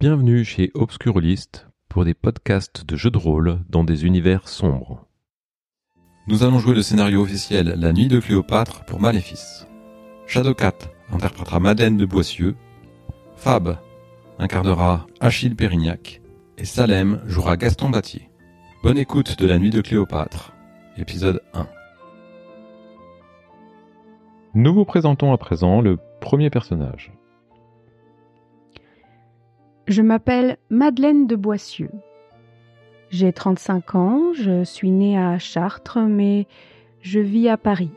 Bienvenue chez Obscurlist pour des podcasts de jeux de rôle dans des univers sombres. Nous allons jouer le scénario officiel La Nuit de Cléopâtre pour Maléfice. Shadowcat interprétera Madeleine de Boissieu, Fab incarnera Achille Pérignac et Salem jouera Gaston Battier. Bonne écoute de La Nuit de Cléopâtre, épisode 1. Nous vous présentons à présent le premier personnage. Je m'appelle Madeleine de Boissieu. J'ai 35 ans, je suis née à Chartres, mais je vis à Paris.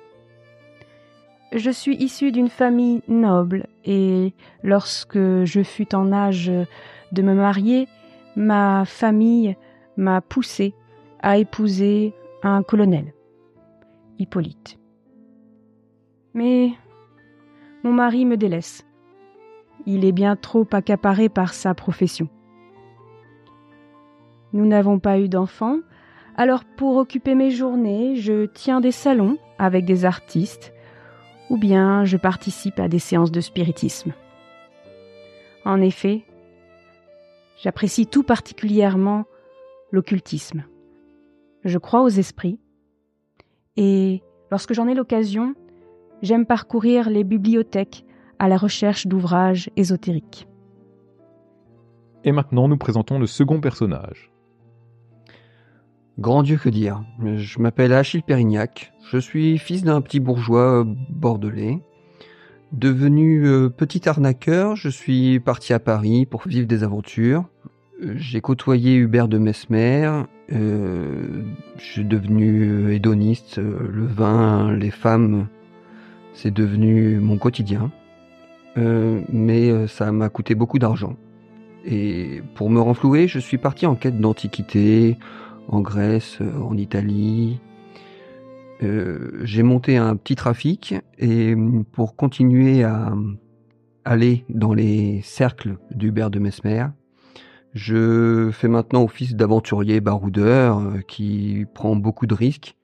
Je suis issue d'une famille noble et lorsque je fus en âge de me marier, ma famille m'a poussée à épouser un colonel, Hippolyte. Mais mon mari me délaisse. Il est bien trop accaparé par sa profession. Nous n'avons pas eu d'enfants, alors pour occuper mes journées, je tiens des salons avec des artistes, ou bien je participe à des séances de spiritisme. En effet, j'apprécie tout particulièrement l'occultisme. Je crois aux esprits, et lorsque j'en ai l'occasion, j'aime parcourir les bibliothèques à la recherche d'ouvrages ésotériques. Et maintenant, nous présentons le second personnage. Grand Dieu que dire. Je m'appelle Achille Pérignac. Je suis fils d'un petit bourgeois bordelais. Devenu euh, petit arnaqueur, je suis parti à Paris pour vivre des aventures. Euh, j'ai côtoyé Hubert de Mesmer. Euh, je suis devenu hédoniste. Le vin, les femmes, c'est devenu mon quotidien. Mais ça m'a coûté beaucoup d'argent. Et pour me renflouer, je suis parti en quête d'antiquité, en Grèce, euh, en Italie. Euh, j'ai monté un petit trafic et pour continuer à aller dans les cercles d'Hubert de Mesmer, je fais maintenant office d'aventurier baroudeur euh, qui prend beaucoup de risques,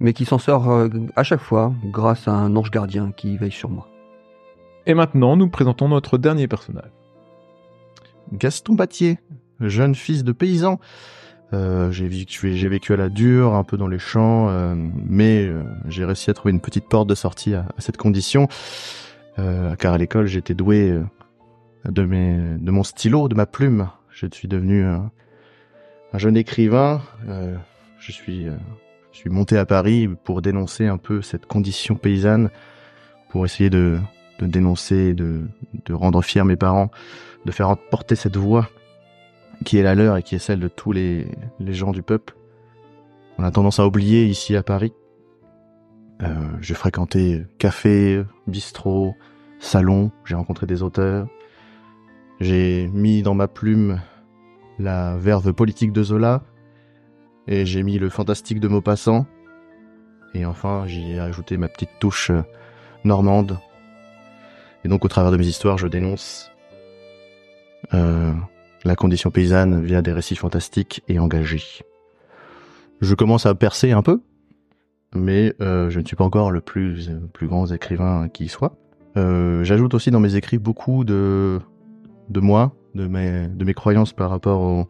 mais qui s'en sort à chaque fois grâce à un ange gardien qui veille sur moi. Et maintenant, nous présentons notre dernier personnage. Gaston Battier, jeune fils de paysan, euh, j'ai vécu, à la dure, un peu dans les champs, euh, mais euh, j'ai réussi à trouver une petite porte de sortie à, cette condition, car à l'école j'étais doué de, mon stylo, de ma plume. Je suis devenu un jeune écrivain. je suis monté à Paris pour dénoncer un peu cette condition paysanne, pour essayer de, de dénoncer, de, de rendre fiers mes parents, de faire porter cette voix qui est la leur et qui est celle de tous les, les gens du peuple. On a tendance à oublier ici à Paris. Euh, j'ai fréquenté café, bistrot, salon, j'ai rencontré des auteurs. J'ai mis dans ma plume la verve politique de Zola et j'ai mis le fantastique de Maupassant. Et enfin, j'y ai ajouté ma petite touche normande. Et donc, au travers de mes histoires, je dénonce euh, la condition paysanne via des récits fantastiques et engagés. Je commence à percer un peu, mais euh, je ne suis pas encore le plus, grand écrivain qui soit. Euh, J'ajoute aussi dans mes écrits beaucoup de, moi, de mes, croyances par rapport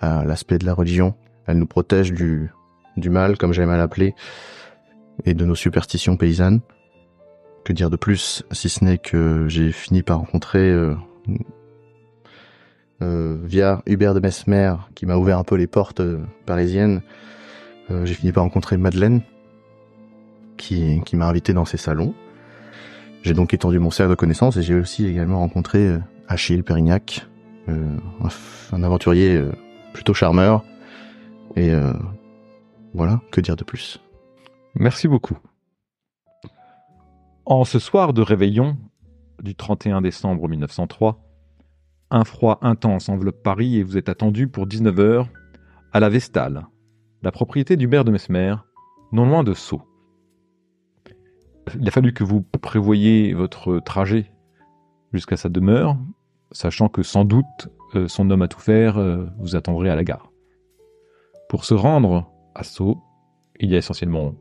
à l'aspect de la religion. Elle nous protège du, du mal, comme j'aime à l'appeler, et de nos superstitions paysannes. Que dire de plus, si ce n'est que j'ai fini par rencontrer euh, euh, via Hubert de Mesmer, qui m'a ouvert un peu les portes euh, parisiennes, j'ai fini par rencontrer Madeleine, qui, qui m'a invité dans ses salons. J'ai donc étendu mon cercle de connaissances et j'ai aussi également rencontré Achille Pérignac, un, aventurier plutôt charmeur. Et voilà, que dire de plus? Merci beaucoup. En ce soir de réveillon du 31 décembre 1903, un froid intense enveloppe Paris et vous êtes attendu pour 19h à la Vestale, la propriété du maire de Mesmer, non loin de Sceaux. Il a fallu que vous prévoyiez votre trajet jusqu'à sa demeure, sachant que sans doute euh, son homme à tout faire euh, vous attendrait à la gare. Pour se rendre à Sceaux, il y a essentiellement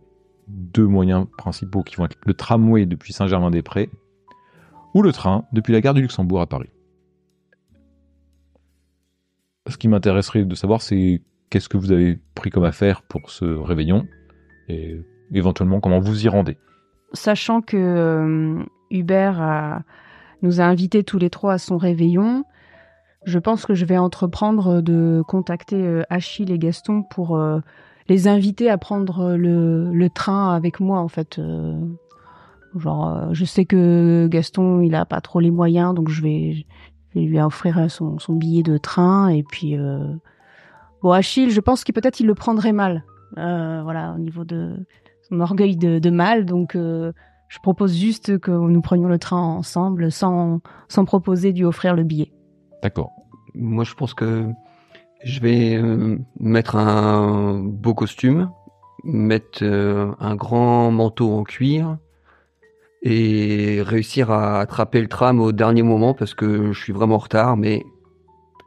deux moyens principaux qui vont être le tramway depuis Saint-Germain-des-Prés ou le train depuis la gare du Luxembourg à Paris. ce qui m'intéresserait de savoir, c'est qu'est-ce que vous avez pris comme affaire pour ce réveillon et éventuellement comment vous y rendez. Sachant que euh, Hubert nous a invités tous les trois à son réveillon, je pense que je vais entreprendre de contacter euh, Achille et Gaston pour euh, les inviter à prendre le, le train avec moi en fait. euh. genre, euh, je sais que Gaston il a pas trop les moyens, donc je vais, lui offrir son, billet de train et puis euh, bon Achille, je pense qu'il peut-être il le prendrait mal, euh, voilà au niveau de son orgueil de, mâle, donc euh, je propose juste que nous prenions le train ensemble sans, sans proposer de lui offrir le billet. D'accord. Moi, je pense que je vais euh, mettre un beau costume, mettre euh, un grand manteau en cuir et réussir à attraper le tram au dernier moment parce que je suis vraiment en retard, mais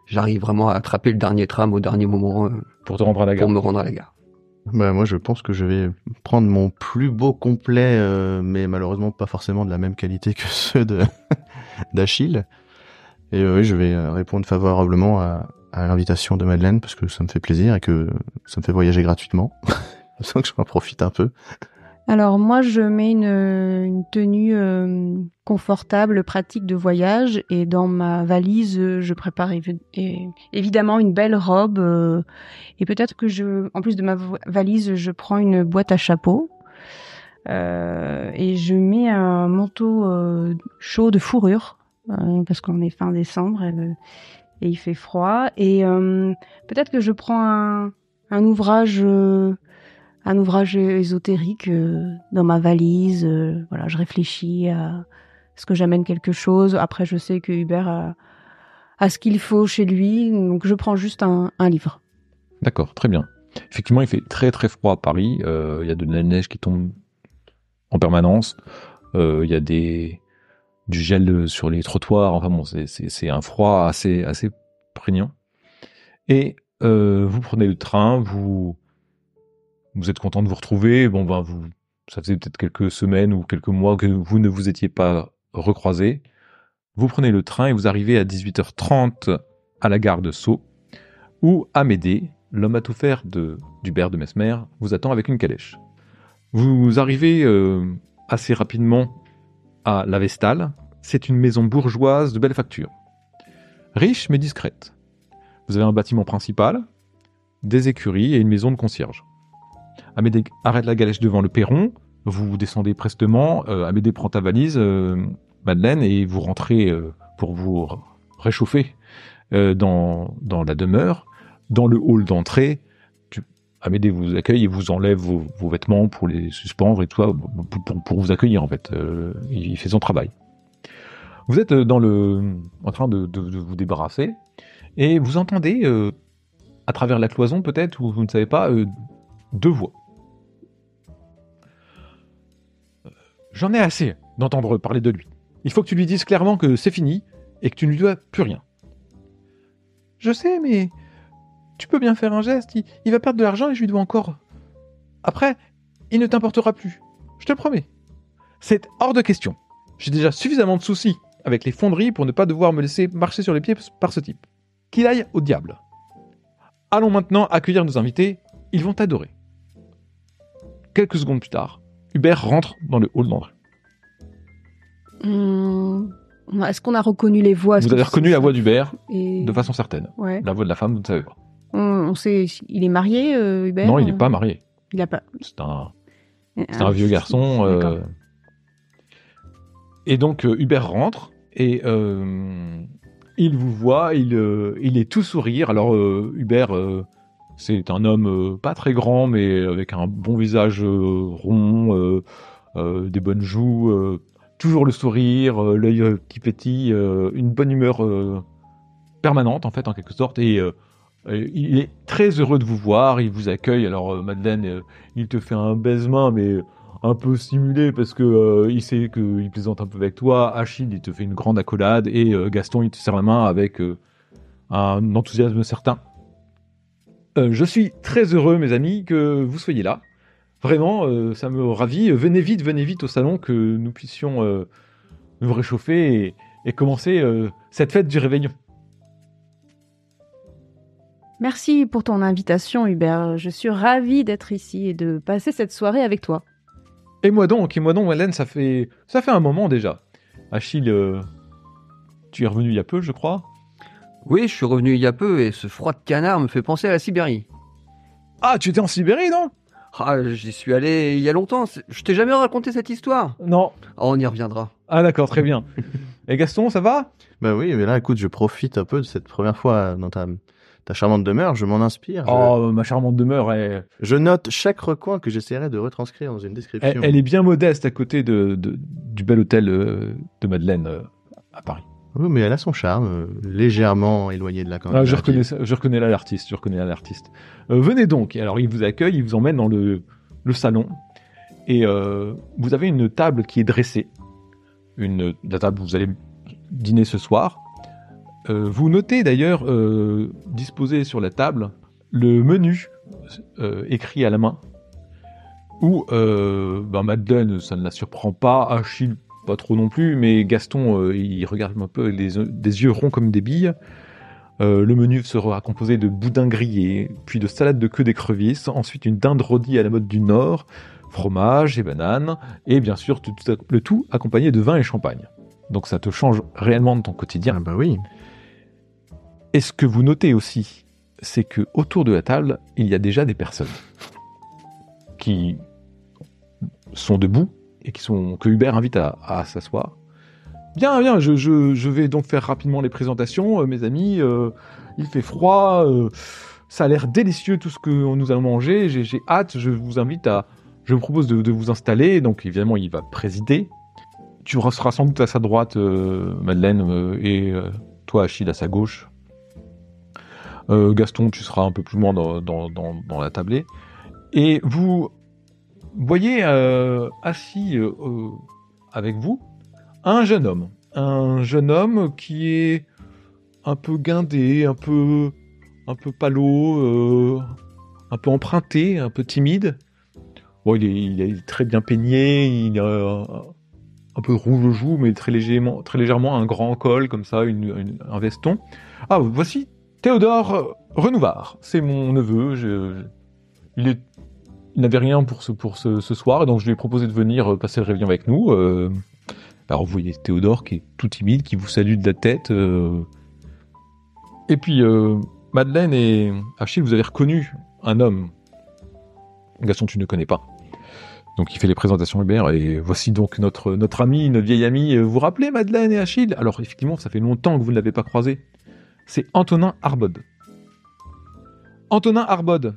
j'arrive vraiment à attraper le dernier tram au dernier moment euh, Pour te rendre à la gare. pour me rendre à la gare. Bah, moi, je pense que je vais prendre mon plus beau complet, euh, mais malheureusement pas forcément de la même qualité que ceux d'Achille. Et euh, oui, je vais répondre favorablement à, à l'invitation de Madeleine parce que ça me fait plaisir et que ça me fait voyager gratuitement. Sens que je m'en profite un peu. Alors moi, je mets une, tenue euh, confortable, pratique de voyage, et dans ma valise, je prépare évidemment une belle robe, euh, et peut-être que je, en plus de ma valise, je prends une boîte à chapeau, euh, et je mets un manteau chaud de fourrure, parce qu'on est fin décembre et, il fait froid, et euh, peut-être que je prends un, ouvrage. euh, un ouvrage ésotérique euh, dans ma valise. euh, voilà, je réfléchis à ce que j'amène quelque chose. Après, je sais que Hubert a, ce qu'il faut chez lui, donc je prends juste un, livre. D'accord, très bien. Effectivement, il fait très très froid à Paris. Il y a de la neige qui tombe en permanence. Il y a des du gel sur les trottoirs. Enfin bon, c'est- un froid assez assez prégnant. Et euh, vous prenez le train, vous vous êtes content de vous retrouver. Bon ben vous, ça faisait peut-être quelques semaines ou quelques mois que vous ne vous étiez pas recroisés. Vous prenez le train et vous arrivez à 18h30 à la gare de Sceaux, où Amédée, l'homme à tout faire de d'Hubert de Mesmer, vous attend avec une calèche. Vous arrivez euh, assez rapidement à La Vestale. C'est une maison bourgeoise de belle facture. Riche mais discrète. Vous avez un bâtiment principal, des écuries et une maison de concierge. Amédée arrête la calèche devant le perron. Vous descendez prestement. Euh, Amédée prend ta valise, euh, Madeleine, et vous rentrez euh, pour vous réchauffer euh, dans, dans la demeure. Dans le hall d'entrée, Amédée vous accueille et vous enlève vos, vêtements pour les suspendre et tout pour, vous accueillir en fait. Euh, il, fait son travail. Vous êtes euh, dans le, en train de, vous débarrasser et vous entendez euh, à travers la cloison peut-être ou vous ne savez pas deux voix. J'en ai assez d'entendre parler de lui. Il faut que tu lui dises clairement que c'est fini et que tu ne lui dois plus rien. Je sais, mais tu peux bien faire un geste. Il, il va perdre de l'argent et je lui dois encore. Après, il ne t'importera plus. Je te le promets. C'est hors de question. J'ai déjà suffisamment de soucis avec les fonderies pour ne pas devoir me laisser marcher sur les pieds par ce type. Qu'il aille au diable. Allons maintenant accueillir nos invités. Ils vont t'adorer. Quelques secondes plus tard, Hubert rentre dans le hall d'entrée. Hum, Est-ce qu'on a reconnu les voix? Vous avez reconnu la voix d'Hubert Et- de façon certaine. Ouais. La voix de la femme, vous ne savez pas. On, on sait, il est marié, euh, Hubert non, il n'est pas marié. Il a pas. C'est un, Ah, C'est un vieux garçon. euh. Et donc euh, Hubert rentre et euh, il vous voit, il, euh, il est tout sourire. Alors euh, Hubert, euh, c'est un homme euh, pas très grand, mais avec un bon visage euh, rond, euh, euh, des bonnes joues, euh, toujours le sourire, euh, l'œil euh, qui pétille, euh, une bonne humeur euh, permanente en fait en quelque sorte. Et euh, euh, il est très heureux de vous voir, il vous accueille. Alors euh, Madeleine, euh, il te fait un baise-main, mais un peu simulé parce que euh, il sait qu'il plaisante un peu avec toi. Achille, il te fait une grande accolade et euh, Gaston, il te serre la main avec euh, un enthousiasme certain. Euh, je suis très heureux, mes amis, que vous soyez là. Vraiment, euh, ça me ravit. Venez vite, venez vite au salon que nous puissions euh, nous réchauffer et, et commencer euh, cette fête du réveillon. Merci pour ton invitation, Hubert. Je suis ravie d'être ici et de passer cette soirée avec toi. Et moi donc, et moi donc, Hélène, ça fait, ça fait un moment déjà. Achille, euh, tu es revenu il y a peu, je crois. Oui, je suis revenu il y a peu et ce froid de canard me fait penser à la Sibérie. Ah, tu étais en Sibérie, non? Ah, j'y suis allé il y a longtemps. Je t'ai jamais raconté cette histoire? Non. Ah, on y reviendra. Ah d'accord, très bien. Et Gaston, ça va? Bah oui, mais là, écoute, je profite un peu de cette première fois dans ta, ta charmante demeure, je m'en inspire. je- Oh, ma charmante demeure, elle, Je note chaque recoin que j'essaierai de retranscrire dans une description. elle, elle est bien modeste à côté de, de- du bel hôtel euh, de Madeleine euh, à Paris. Oui, mais elle a son charme, euh, légèrement éloigné de la campagne. Ah, je reconnais, ça- je reconnais là l'artiste, je reconnais là l'artiste. Euh, venez donc. Alors, il vous accueille, il vous emmène dans le, le salon. Et euh, vous avez une table qui est dressée. Une, la table où vous allez dîner ce soir. Euh, vous notez d'ailleurs, euh, disposé sur la table, le menu euh, écrit à la main. Où ben Madeleine, ça ne la surprend pas. Achille, pas trop non plus. Mais Gaston, il regarde un peu des, yeux ronds comme des billes. Le menu sera composé de boudin grillé, puis de salade de queue d'écrevisse, ensuite une dinde rôtie à la mode du Nord, fromage et bananes, et bien sûr le tout accompagné de vin et champagne. Donc ça te change réellement de ton quotidien. Ah bah oui. Et ce que vous notez aussi, c'est que autour de la table, il y a déjà des personnes qui sont debout et qui sont que Hubert invite à, s'asseoir. Bien, bien, je, vais donc faire rapidement les présentations, euh, mes amis. euh, il fait froid, euh, ça a l'air délicieux tout ce que nous allons manger. J'ai hâte. Je vous invite à, je me propose de, de vous installer. Donc évidemment, il va présider. Tu seras sans doute à sa droite, Madeleine, et toi, Achille, à sa gauche. Euh, Gaston, tu seras un peu plus loin dans, la tablée. Et vous voyez euh, assis euh, avec vous un jeune homme. Un jeune homme qui est un peu guindé, un peu, un peu palo, un peu emprunté, un peu timide. Bon, il est, très bien peigné, il a un, peu rouge aux joues, mais très légèrement, très légèrement un grand col comme ça, un veston. Ah, voici Théodore Renouvard. C'est mon neveu. il n'avait rien pour ce, soir, donc je lui ai proposé de venir euh, passer le réveillon avec nous. euh. alors vous voyez Théodore qui est tout timide, qui vous salue de la tête. euh. Et puis Madeleine et Achille, vous avez reconnu un homme. Gaston, tu ne connais pas. Donc il fait les présentations Hubert et voici donc notre ami, notre vieille amie. Vous vous rappelez Madeleine et Achille? Alors effectivement, ça fait longtemps que vous ne l'avez pas croisé. C'est Antonin Arbod. Antonin Arbod.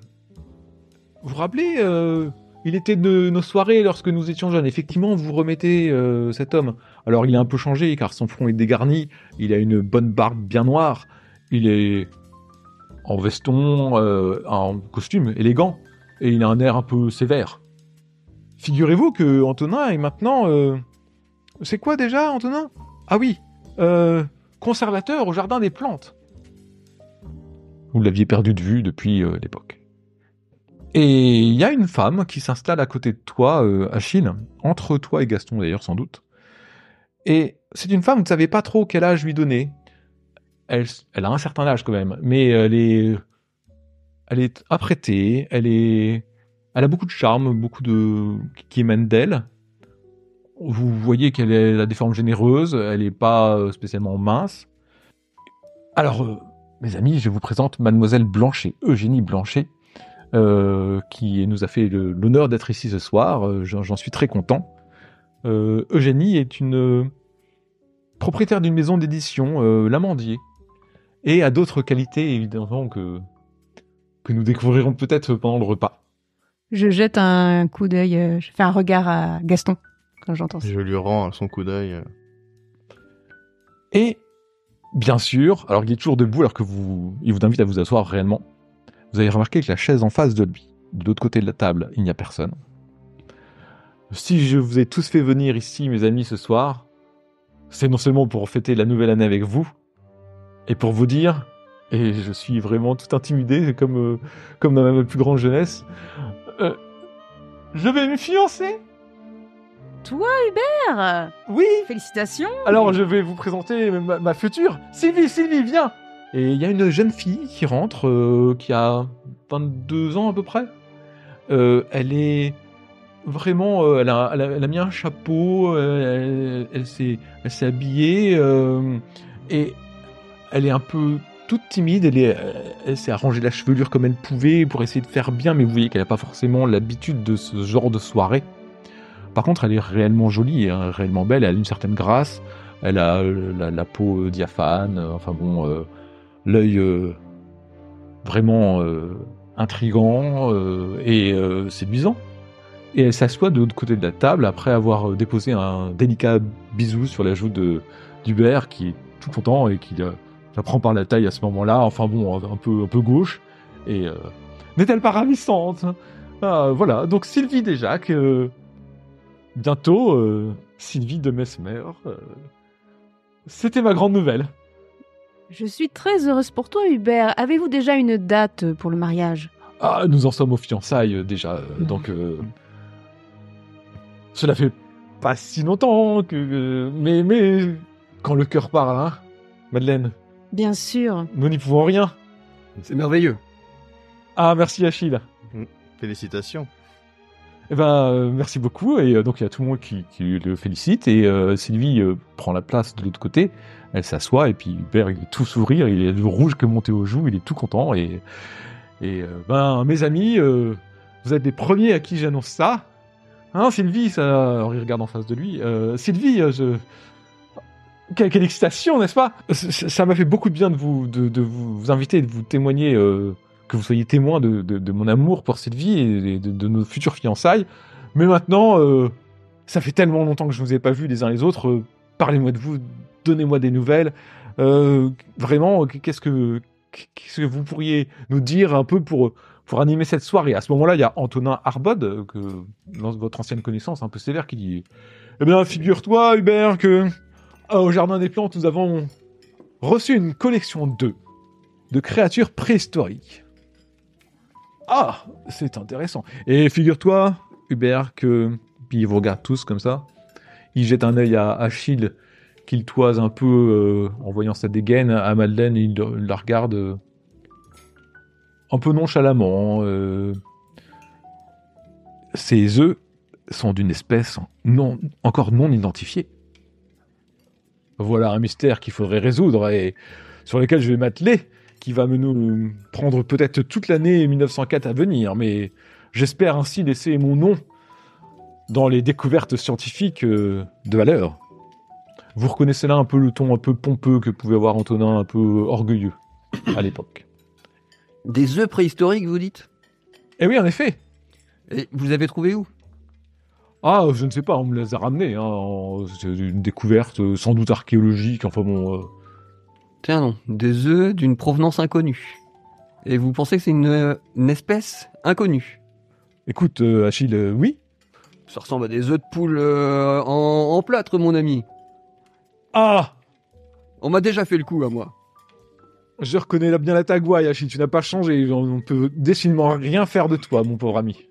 Vous vous rappelez euh, Il était de nos soirées lorsque nous étions jeunes. Effectivement, vous remettez euh, cet homme. Alors il a un peu changé car son front est dégarni. Il a une bonne barbe bien noire. Il est en veston, euh, en costume élégant et il a un air un peu sévère. Figurez-vous que Antonin est maintenant. C'est quoi déjà, Antonin? Ah oui, conservateur au jardin des plantes. Vous l'aviez perdu de vue depuis euh, l'époque. Et il y a une femme qui s'installe à côté de toi, euh, Achille, entre toi et Gaston d'ailleurs sans doute. Et c'est une femme, vous ne savez pas trop quel âge lui donner. Elle, elle a un certain âge quand même, mais elle est, elle est apprêtée, elle est, elle a beaucoup de charme, beaucoup de qui émane d'elle. Vous voyez qu'elle a des formes généreuses, elle n'est pas euh, spécialement mince. Alors, euh, mes amis, je vous présente Mademoiselle Blanchet, Eugénie Blanchet, euh, qui nous a fait l'honneur d'être ici ce soir. Euh, J'en suis très content. Euh, Eugénie est une euh, propriétaire d'une maison d'édition, euh, L'Amandier, et a d'autres qualités évidemment que que nous découvrirons peut-être pendant le repas. Je jette un coup d'œil, euh, je fais un regard à Gaston quand j'entends ça. Je lui rends son coup d'œil. euh. Et bien sûr, alors il est toujours debout alors que vous, il vous invite à vous asseoir réellement. Vous avez remarqué que la chaise en face de lui, de l'autre côté de la table, il n'y a personne. Si je vous ai tous fait venir ici, mes amis, ce soir, c'est non seulement pour fêter la nouvelle année avec vous, et pour vous dire, et je suis vraiment tout intimidé, comme, euh, comme dans ma plus grande jeunesse, euh, je vais me fiancer Toi, Hubert Oui Félicitations Alors je vais vous présenter ma, ma future. Sylvie, Sylvie, viens Et il y a une jeune fille qui rentre, euh, qui a 22 ans à peu près. Euh, elle est vraiment, euh, elle, a, elle, a, elle, a, mis un chapeau, elle, elle s'est habillée et elle est un peu toute timide. Elle, est, elle s'est arrangé la chevelure comme elle pouvait pour essayer de faire bien, mais vous voyez qu'elle n'a pas forcément l'habitude de ce genre de soirée. Par contre, elle est réellement jolie, hein, réellement belle. Elle a une certaine grâce. Elle a la, la peau diaphane. Enfin bon l'œil euh, vraiment euh, intrigant euh, et séduisant. Et elle s'assoit de l'autre côté de la table après avoir déposé un délicat bisou sur la joue de d'Hubert qui est tout content et qui la prend par la taille à ce moment-là. Enfin bon, un peu gauche. Et n'est-elle pas ravissante? Ah, Voilà. Donc Sylvie déjà que bientôt Sylvie de Mesmer. C'était ma grande nouvelle. Je suis très heureuse pour toi, Hubert. Avez-vous déjà une date pour le mariage? Ah, nous en sommes aux fiançailles euh, déjà, euh, donc euh, cela fait pas si longtemps que. Mais mais quand le cœur parle, hein, Madeleine. Bien sûr. Nous n'y pouvons rien. C'est merveilleux. Ah, merci Achille. Félicitations. Eh ben, merci beaucoup. Et donc, il y a tout le monde qui, le félicite. Et Sylvie prend la place de l'autre côté. Elle s'assoit et puis Hubert, il est tout sourire, il est rouge que monté aux joues, il est tout content. Et, et euh, ben, mes amis, euh, vous êtes les premiers à qui j'annonce ça. Hein, Sylvie, ça, il regarde en face de lui. Euh, Sylvie, je... quelle, excitation, n'est-ce pas? Ça m'a fait beaucoup de bien de vous, inviter, de vous témoigner, que vous soyez témoin de, mon amour pour Sylvie et de, nos futures fiançailles. Mais maintenant, ça fait tellement longtemps que je ne vous ai pas vus les uns les autres. Parlez-moi de vous, donnez-moi des nouvelles. Euh, vraiment, qu'est-ce que, vous pourriez nous dire un peu pour, pour animer cette soirée? À ce moment-là, il y a Antonin Arbod, que, votre ancienne connaissance un peu sévère, qui dit Eh bien, figure-toi, Hubert, que euh, au Jardin des Plantes, nous avons reçu une collection de, de créatures préhistoriques. Ah, c'est intéressant. Et figure-toi, Hubert, que. Puis il vous regarde tous comme ça. Il jette un œil à Achille qu'il toise un peu euh, en voyant sa dégaine à Madeleine, il, la regarde euh, un peu nonchalamment. Euh. Ses œufs sont d'une espèce non, encore non identifiée. Voilà un mystère qu'il faudrait résoudre et sur lequel je vais m'atteler, qui va me prendre peut-être toute l'année 1904 à venir, mais j'espère ainsi laisser mon nom dans les découvertes scientifiques de valeur. Vous reconnaissez là un peu le ton un peu pompeux que pouvait avoir Antonin, un peu orgueilleux à l'époque. Des œufs préhistoriques, vous dites? Eh oui, en effet. Et vous avez trouvé où? Ah, je ne sais pas, on me les a ramenés. Hein. C'est une découverte euh, sans doute archéologique, enfin bon... Euh. Tiens non, des œufs d'une provenance inconnue. Et vous pensez que c'est une, euh, espèce inconnue? Écoute, Achille, oui Ça ressemble à des œufs de poule en, en plâtre, mon ami. Ah On m'a déjà fait le coup à moi. Je reconnais bien la tagouaille, Achille. Tu n'as pas changé. On peut décidément rien faire de toi, mon pauvre ami.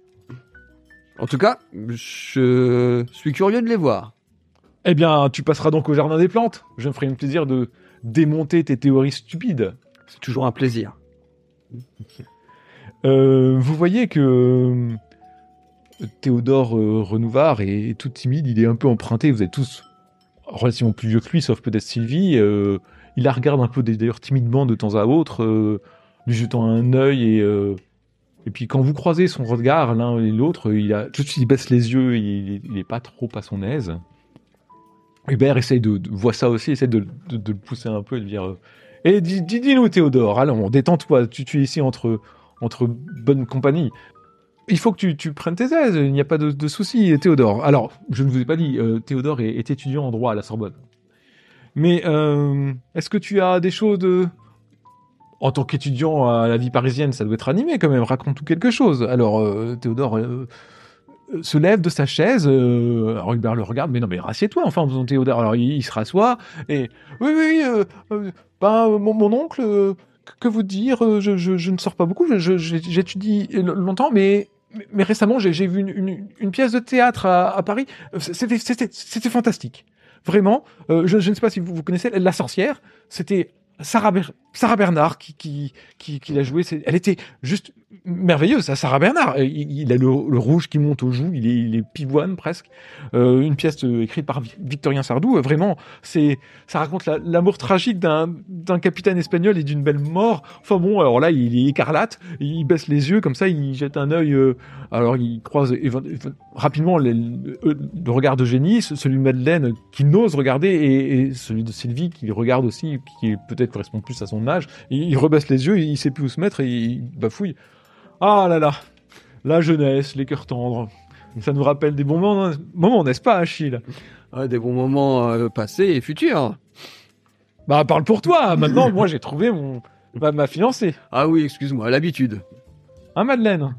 En tout cas, je suis curieux de les voir. Eh bien, tu passeras donc au jardin des plantes. Je me ferai un plaisir de démonter tes théories stupides. C'est toujours un plaisir. Euh, vous voyez que euh, Théodore euh, Renouvard est tout timide, il est un peu emprunté. Vous êtes tous relativement plus vieux que lui, sauf peut-être Sylvie. Euh, il la regarde un peu d'ailleurs timidement de temps à autre, lui jetant un œil et et puis quand vous croisez son regard l'un et l'autre, il a tout de suite il baisse les yeux, il, il est pas trop à son aise. Hubert essaye de, de voit ça aussi, essaie de, de, le pousser un peu et de dire "Et eh, dis-nous Théodore, allons, détends-toi, tu, es ici entre entre bonne compagnie il faut que tu, tu, prennes tes aises, il n'y a pas de, de souci, Théodore. Alors, je ne vous ai pas dit, euh, Théodore est, étudiant en droit à la Sorbonne. Mais euh, est-ce que tu as des choses de... En tant qu'étudiant à la vie parisienne, ça doit être animé quand même, raconte-nous quelque chose. Alors, euh, Théodore euh, se lève de sa chaise, euh, Hubert le regarde, mais non, mais rassieds-toi, enfin, Théodore. Alors, il, se rassoit, et... Oui, oui, ben, mon, mon oncle que vous dire je, je, je, ne sors pas beaucoup, j'étudie longtemps, mais mais récemment, j'ai vu une, une, une, pièce de théâtre à, Paris. C'était fantastique. Vraiment. Euh, je, je, ne sais pas si vous, vous connaissez La Sorcière. C'était Sarah, Sarah Bernard qui, qui, qui, qui l'a joué. Elle était juste merveilleuse, ça, Sarah Bernard. Euh, Il, a le, rouge qui monte aux joues, il est, il est pivoine presque. Euh, une pièce euh, écrite par Vi- Victorien Sardou. Euh, vraiment, c'est, ça raconte la- l'amour tragique d'un, capitaine espagnol et d'une belle mort. Enfin bon, alors là, il est écarlate, il baisse les yeux comme ça, il jette un œil. euh, alors il croise rapidement les- le, regard de Génie, celui de Madeleine qui n'ose regarder et, et celui de Sylvie qui regarde aussi, qui peut-être correspond plus à son âge. Il, il rebaisse les yeux, il sait plus où se mettre et il bafouille. Ah là là, la jeunesse, les cœurs tendres. Ça nous rappelle des bons moments, moments n'est-ce pas, Achille? Ah, des bons moments euh, passés et futurs. Bah parle pour toi. Maintenant, moi j'ai trouvé mon ma, ma fiancée. Ah oui, excuse-moi, l'habitude. Hein, Madeleine?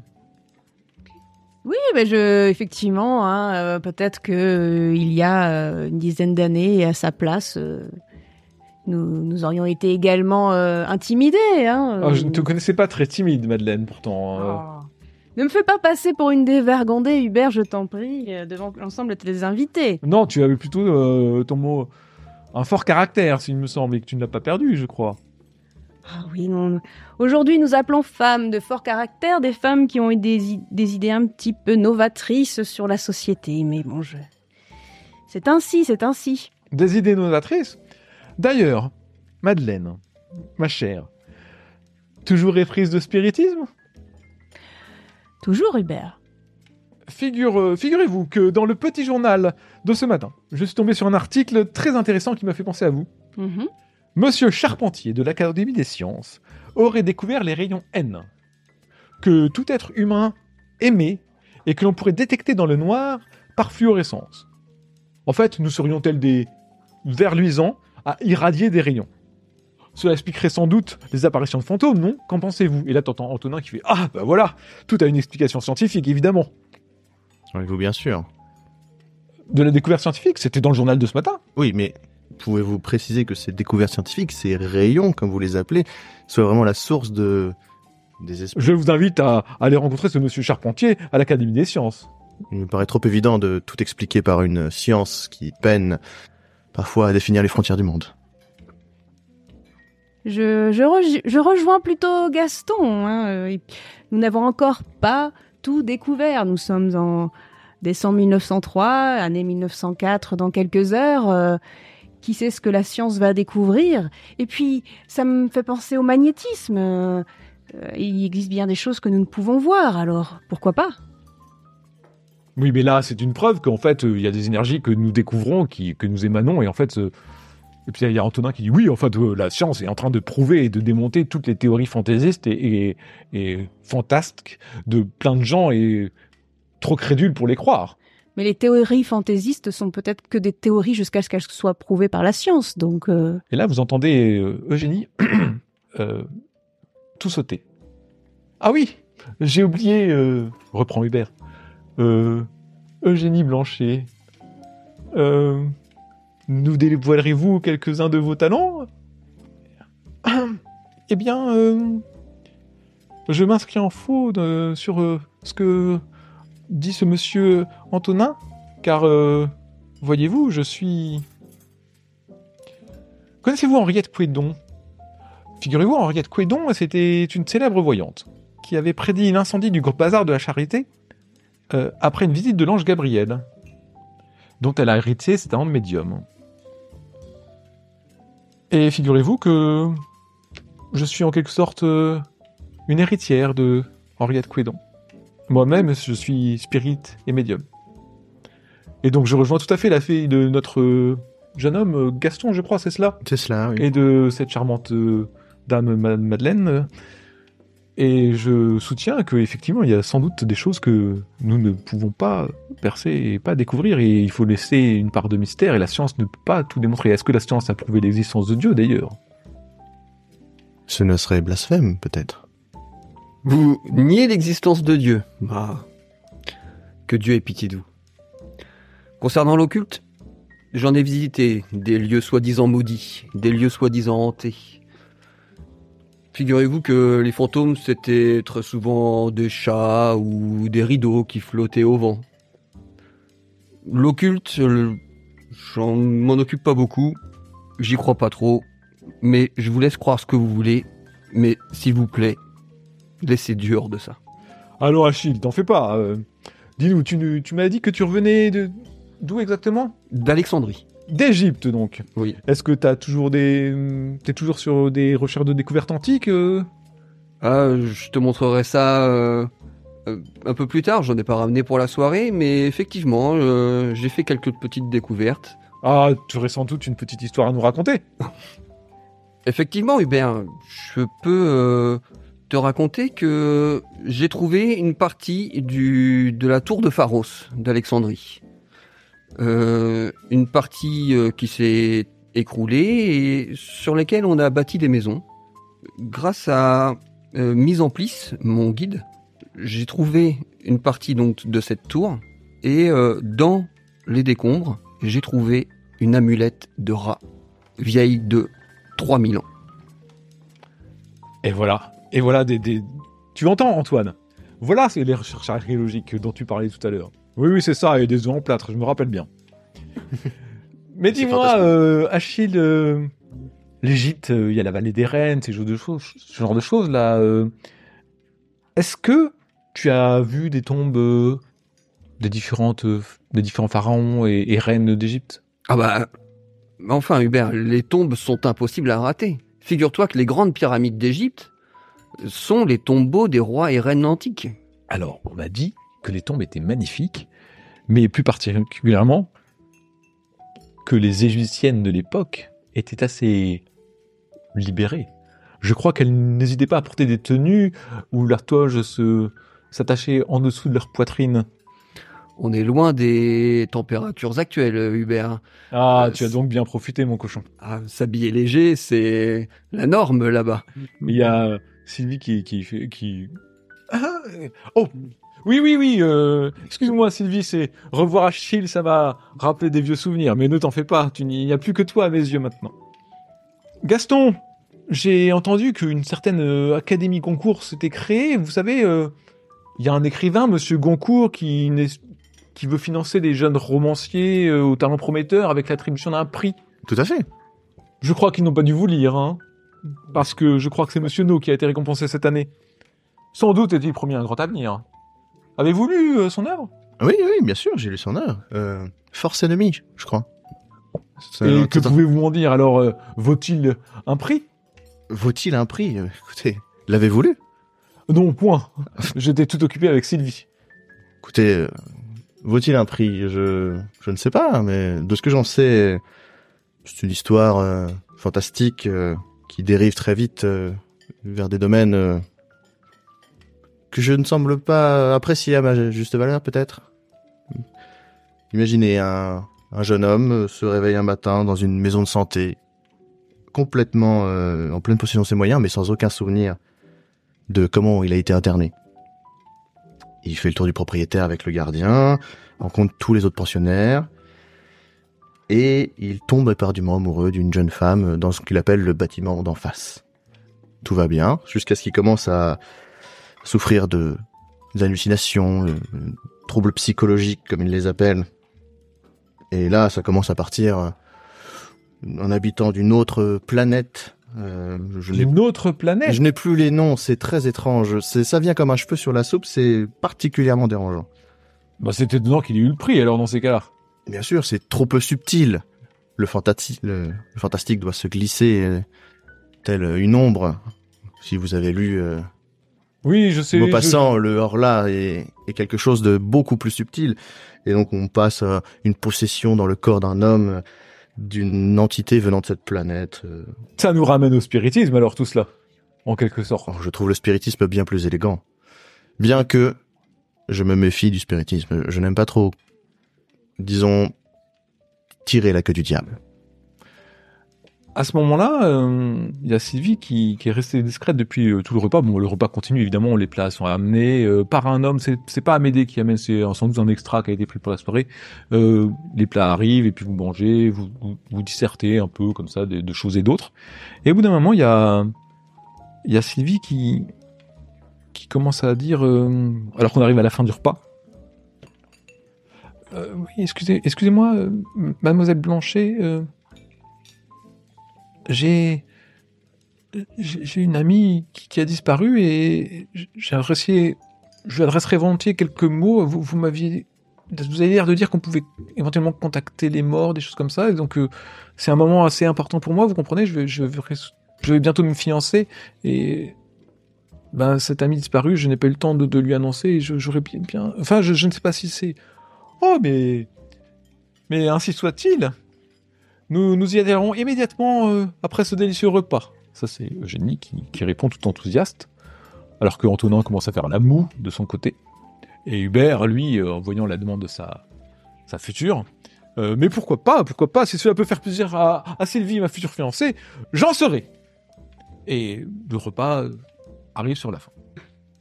Oui, ben je, effectivement, hein, euh, peut-être que euh, il y a euh, une dizaine d'années, à sa place, euh, nous, nous aurions été également euh, intimidés. Hein, Ah, Je ne te connaissais pas très timide, Madeleine, pourtant. euh. Oh. Ne me fais pas passer pour une dévergondée, Hubert, je t'en prie, euh, devant l'ensemble de tes invités. Non, tu avais plutôt euh, ton mot un fort caractère, s'il me semble, et que tu ne l'as pas perdu, je crois. Ah oui, non. Aujourd'hui, nous appelons femmes de fort caractère des femmes qui ont eu des, des idées un petit peu novatrices sur la société. Mais bon, je... c'est ainsi, c'est ainsi. Des idées novatrices? D'ailleurs, Madeleine, ma chère, toujours éprise de spiritisme? Toujours, Hubert. Figure, euh, Figurez-vous que dans le petit journal de ce matin, je suis tombé sur un article très intéressant qui m'a fait penser à vous. Mhm. Monsieur Charpentier de l'Académie des sciences aurait découvert les rayons N, que tout être humain émet et que l'on pourrait détecter dans le noir par fluorescence. En fait, nous serions tels des vers luisants à irradier des rayons. Cela expliquerait sans doute les apparitions de fantômes, non? Qu'en pensez-vous? Et là, t'entends Antonin qui fait Ah, bah voilà Tout a une explication scientifique, évidemment. Vous bien sûr. De la découverte scientifique, c'était dans le journal de ce matin. Oui, mais pouvez-vous préciser que ces découvertes scientifiques, ces rayons, comme vous les appelez, soient vraiment la source de des esprits? Je vous invite à aller rencontrer ce monsieur Charpentier à l'Académie des sciences. Il me paraît trop évident de tout expliquer par une science qui peine parfois à définir les frontières du monde. Je, je, rej- je rejoins plutôt Gaston. hein, euh, Nous n'avons encore pas tout découvert. Nous sommes en décembre 1903, année 1904 dans quelques heures. euh, qui sait ce que la science va découvrir Et puis, ça me fait penser au magnétisme. euh, il existe bien des choses que nous ne pouvons voir, alors pourquoi pas? Oui, mais là, c'est une preuve qu'en fait, euh, il y a des énergies que nous découvrons, qui, que nous émanons, et en fait, euh, et puis il y a Antonin qui dit oui, en fait, euh, la science est en train de prouver et de démonter toutes les théories fantaisistes et, et, et fantasques de plein de gens et trop crédules pour les croire. Mais les théories fantaisistes sont peut-être que des théories jusqu'à ce qu'elles soient prouvées par la science, donc... euh, Et là, vous entendez euh, Eugénie tout sauter. Ah oui, j'ai oublié, reprend Hubert, euh, Eugénie Blanchet, euh, nous dévoilerez-vous quelques-uns de vos talents? Eh bien, euh, je m'inscris en faux de- sur euh, ce que dit ce monsieur Antonin, car, euh, voyez-vous, je suis... Connaissez-vous Henriette Couédon Figurez-vous, Henriette Couédon, c'était une célèbre voyante qui avait prédit l'incendie du groupe bazar de la Charité euh, après une visite de l'ange Gabriel, dont elle a hérité talents de médium. Et figurez-vous que je suis en quelque sorte euh, une héritière de Henriette Couédon. Moi-même, je suis spirit et médium. Et donc je rejoins tout à fait la fille de notre euh, jeune homme, Gaston, je crois, c'est cela? C'est cela, oui. et de cette charmante euh, dame Ma- Madeleine. Et je soutiens que effectivement, il y a sans doute des choses que nous ne pouvons pas percer et pas découvrir, et il faut laisser une part de mystère. Et la science ne peut pas tout démontrer. Est-ce que la science a prouvé l'existence de Dieu d'ailleurs? Ce ne serait blasphème, peut-être. Vous niez l'existence de Dieu. Ah. Que Dieu ait pitié de vous. Concernant l'occulte, j'en ai visité des lieux soi-disant maudits, des lieux soi-disant hantés. Figurez-vous que les fantômes, c'était très souvent des chats ou des rideaux qui flottaient au vent. L'occulte, j'en m'en occupe pas beaucoup. J'y crois pas trop. mais je vous laisse croire ce que vous voulez. Mais s'il vous plaît, laissez Dieu hors de ça. Alors Achille, t'en fais pas. euh, Dis-nous, tu, tu m'as dit que tu revenais de... D'où exactement? D'Alexandrie. D'Égypte donc. Oui. Est-ce que t'as toujours des... T'es toujours sur des recherches de découvertes antiques euh? Ah, je te montrerai ça euh, euh, un peu plus tard. J'en ai pas ramené pour la soirée, mais effectivement, euh, j'ai fait quelques petites découvertes. Ah, tu aurais sans doute une petite histoire à nous raconter. Effectivement, Hubert, je peux te raconter que j'ai trouvé une partie du, de la tour de Pharos d'Alexandrie. Euh, une partie euh, qui s'est écroulée et sur laquelle on a bâti des maisons. Grâce à euh, Mise en Plisse, mon guide, j'ai trouvé une partie donc de cette tour et dans les décombres, j'ai trouvé une amulette de rat vieille de 3000 ans. Et voilà. Et voilà des... Tu entends Antoine? Voilà les recherches archéologiques dont tu parlais tout à l'heure. Oui, oui, c'est ça, et des œufs en plâtre, je me rappelle bien. Mais dis-moi, euh, Achille, euh, l'Égypte, euh, il y a la vallée des reines, ces de choses, ce genre de choses là. Est-ce que tu as vu des tombes des différentes, des différents pharaons et, et reines d'Égypte? Ah bah, enfin Hubert, les tombes sont impossibles à rater. Figure-toi que les grandes pyramides d'Égypte sont les tombeaux des rois et reines antiques. Alors, on m'a dit que les tombes étaient magnifiques, mais plus particulièrement que les Égyptiennes de l'époque étaient assez libérées. Je crois qu'elles n'hésitaient pas à porter des tenues où leur toge se s'attachait en dessous de leur poitrine. On est loin des températures actuelles, Hubert. Ah, Euh, tu as donc bien profité, mon cochon. Ah, S'habiller léger, c'est la norme là-bas. Il y a Sylvie qui qui qui. Ah, euh, oh. Oui, oui, oui. euh, Excuse-moi, Sylvie, c'est revoir Achille, ça va rappeler des vieux souvenirs. Mais ne t'en fais pas, tu n'y il n'y a plus que toi à mes yeux maintenant. Gaston, j'ai entendu qu'une certaine euh, académie concours s'était créée. Vous savez, euh, il y a un écrivain, Monsieur Goncourt, qui, qui veut financer des jeunes romanciers euh, au talent prometteur avec l'attribution d'un prix. Tout à fait. Je crois qu'ils n'ont pas dû vous lire, hein. Parce que je crois que c'est Monsieur No qui a été récompensé cette année. Sans doute est-il promis un grand avenir. Avez-vous lu euh, son œuvre? Oui, oui, bien sûr, j'ai lu son œuvre. Euh, Force ennemie, je crois. C'est Et un- que c'est un- pouvez-vous en dire? Alors, euh, vaut-il un prix? Vaut-il un prix? Euh, Écoutez, l'avez-vous lu? Non, point. J'étais tout occupé avec Sylvie. Écoutez, euh, vaut-il un prix? Je, je ne sais pas, mais de ce que j'en sais, c'est une histoire euh, fantastique euh, qui dérive très vite euh, vers des domaines euh, que je ne semble pas apprécier à ma juste valeur, peut-être. Imaginez un, un jeune homme se réveille un matin dans une maison de santé, complètement euh, en pleine possession de ses moyens, mais sans aucun souvenir de comment il a été interné. Il fait le tour du propriétaire avec le gardien, rencontre tous les autres pensionnaires, et il tombe éperdument amoureux d'une jeune femme dans ce qu'il appelle le bâtiment d'en face. Tout va bien, jusqu'à ce qu'il commence à souffrir de des hallucinations, euh, troubles psychologiques comme il les appelle. Et là, ça commence à partir euh, en habitant d'une autre planète. Euh, je n'ai Une autre planète? je n'ai plus les noms, c'est très étrange. C'est, ça vient comme un cheveu sur la soupe, c'est particulièrement dérangeant. Bah, c'est étonnant qu'il ait eu le prix, alors, dans ces cas-là. Bien sûr, c'est trop peu subtil. Le, fantati- le, le fantastique doit se glisser euh, tel une ombre. Si vous avez lu euh, Oui, je sais. je- Maupassant, le hors-là est, est quelque chose de beaucoup plus subtil. Et donc on passe à une possession dans le corps d'un homme, euh, d'une entité venant de cette planète. euh. Ça nous ramène au spiritisme, alors, tout cela. En quelque sorte. Alors, je trouve le spiritisme bien plus élégant. Bien que je me méfie du spiritisme. Je n'aime pas trop, disons, tirer la queue du diable. À ce moment-là, euh, il y a Sylvie qui, qui est restée discrète depuis euh, tout le repas. Bon, le repas continue évidemment, les plats sont amenés euh, par un homme. C'est pas Amédée qui amène, c'est euh, sans doute un extra qui a été pris pour la soirée. Euh, les plats arrivent et puis vous mangez, vous vous, vous dissertez un peu comme ça de, de choses et d'autres. Et au bout d'un moment, il y a y a Sylvie qui qui commence à dire, euh, alors qu'on arrive à la fin du repas. Euh, oui, excusez, excusez-moi, euh, Mademoiselle Blanchet. J'ai j'ai une amie qui, a disparu et j'ai. Je lui adresserai volontiers quelques mots. Vous, vous m'aviez, vous avez l'air de dire qu'on pouvait éventuellement contacter les morts, des choses comme ça. Et donc euh, c'est un moment assez important pour moi. Vous comprenez Je vais, je vais, bientôt me fiancer et ben cet ami disparu, je n'ai pas eu le temps de, lui annoncer. et J'aurais bien, enfin, je, je ne sais pas si c'est. Oh, mais mais ainsi soit-il. Nous y adhérons immédiatement euh, après ce délicieux repas. Ça, c'est Eugénie qui, répond tout enthousiaste, alors que Antonin commence à faire la moue de son côté. Et Hubert, lui, euh, en voyant la demande de sa, future, euh, mais pourquoi pas, pourquoi pas, si cela peut faire plaisir à, Sylvie, ma future fiancée, j'en serai. Et le repas arrive sur la fin.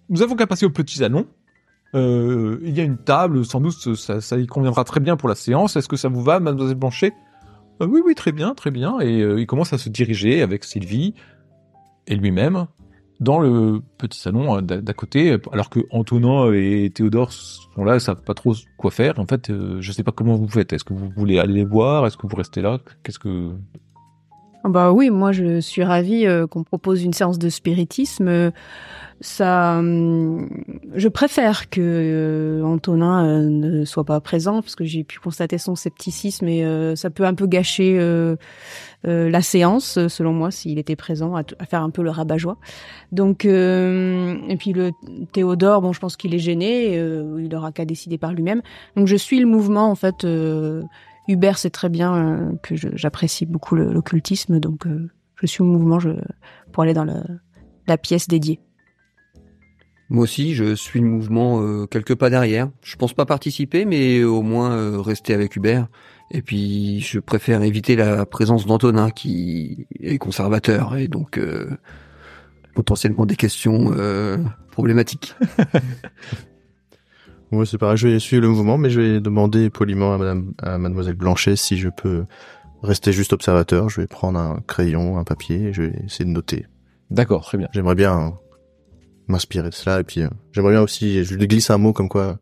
Nous avons qu'à passer au petit salon. Il y a une table, sans doute ça, ça y conviendra très bien pour la séance. Est-ce que ça vous va, mademoiselle Blanchet? Euh, Oui, oui, très bien, très bien. Et euh, il commence à se diriger avec Sylvie et lui-même dans le petit salon euh, d'à côté, alors que Antonin et Théodore sont là, ils savent pas trop quoi faire. En fait, euh, je sais pas comment vous faites. Est-ce que vous voulez aller les voir? Est-ce que vous restez là? Qu'est-ce que Ah Bah oui, moi je suis ravie euh, qu'on propose une séance de spiritisme. Euh, Ça, hum, je préfère que euh, Antonin ne soit pas présent parce que j'ai pu constater son scepticisme et ça peut un peu gâcher la séance, selon moi, s'il était présent à, faire un peu le rabat-joie. Donc, et puis le Théodore, bon, je pense qu'il est gêné, il aura qu'à décider par lui-même. Donc je suis le mouvement en fait. Hubert sait très bien euh, que j'apprécie beaucoup l'occultisme, donc euh, je suis au mouvement je, pour aller dans le- la pièce dédiée. Moi aussi, je suis le mouvement euh, quelques pas derrière. Je pense pas participer, mais au moins euh, rester avec Hubert. Et puis, je préfère éviter la présence d'Antonin qui est conservateur et donc euh, potentiellement des questions euh, problématiques. Moi, c'est pareil, je vais suivre le mouvement, mais je vais demander poliment à madame, à mademoiselle Blanchet si je peux rester juste observateur. Je vais prendre un crayon, un papier, et je vais essayer de noter. D'accord, très bien. J'aimerais bien m'inspirer de cela, et puis euh, j'aimerais bien aussi, je lui glisse un mot comme quoi,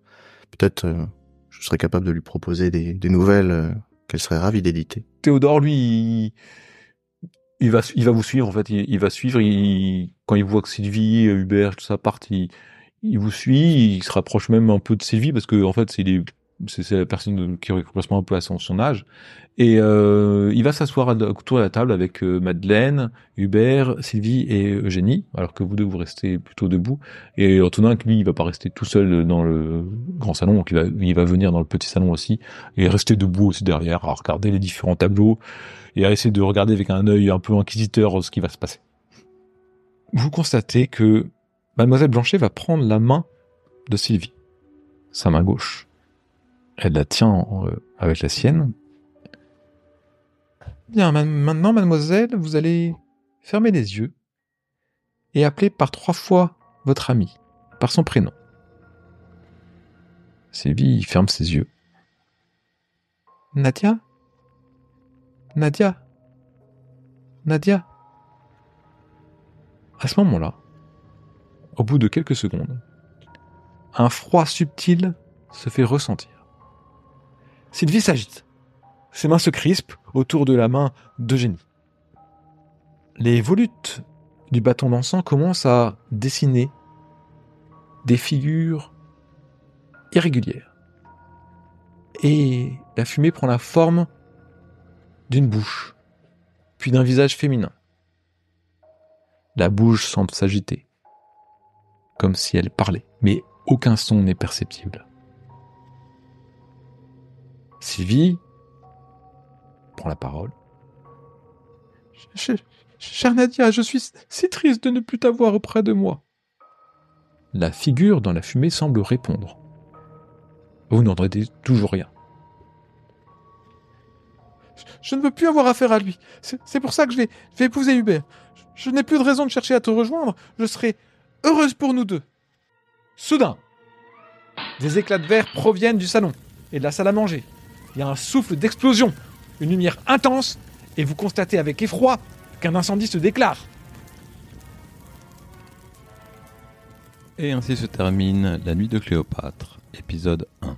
peut-être, euh, je serais capable de lui proposer des, des nouvelles euh, qu'elle serait ravie d'éditer. Théodore, lui, il, il va, il va vous suivre, en fait. Il, il va suivre. Il, quand il voit que Sylvie, Hubert, tout ça partent, il, il vous suit. Il se rapproche même un peu de Sylvie parce que, en fait, c'est c'est la personne qui correspond un peu à son, âge. Et euh, il va s'asseoir autour de la table avec euh, Madeleine, Hubert, Sylvie et Eugénie, alors que vous deux vous restez plutôt debout. Et Antonin, lui, il va pas rester tout seul dans le grand salon, donc il va, il va venir dans le petit salon aussi et rester debout aussi derrière à regarder les différents tableaux et à essayer de regarder avec un œil un peu inquisiteur ce qui va se passer. Vous constatez que mademoiselle Blanchet va prendre la main de Sylvie, sa main gauche. Elle la tient euh, avec la sienne. Bien, ma- maintenant, mademoiselle, vous allez fermer les yeux et appeler par trois fois votre ami, par son prénom. Sylvie ferme ses yeux. Nadia? Nadia? Nadia? À ce moment-là, au bout de quelques secondes, un froid subtil se fait ressentir. Sylvie s'agite. Ses mains se crispent autour de la main d'Eugénie. Les volutes du bâton d'encens commencent à dessiner des figures irrégulières. Et la fumée prend la forme d'une bouche, puis d'un visage féminin. La bouche semble s'agiter, comme si elle parlait, mais aucun son n'est perceptible. Sylvie prend la parole. Ch- Chère Nadia, je suis si triste de ne plus t'avoir auprès de moi. La figure dans la fumée semble répondre. Vous n'entendez toujours rien. Je ne veux plus avoir affaire à lui. C'est c'est pour ça que je vais, je vais épouser Hubert. Je, je n'ai plus de raison de chercher à te rejoindre. Je serai heureuse pour nous deux. Soudain, des éclats de verre proviennent du salon et de la salle à manger. Il y a un souffle d'explosion, une lumière intense, et vous constatez avec effroi qu'un incendie se déclare. Et ainsi se termine La Nuit de Cléopâtre, épisode 1.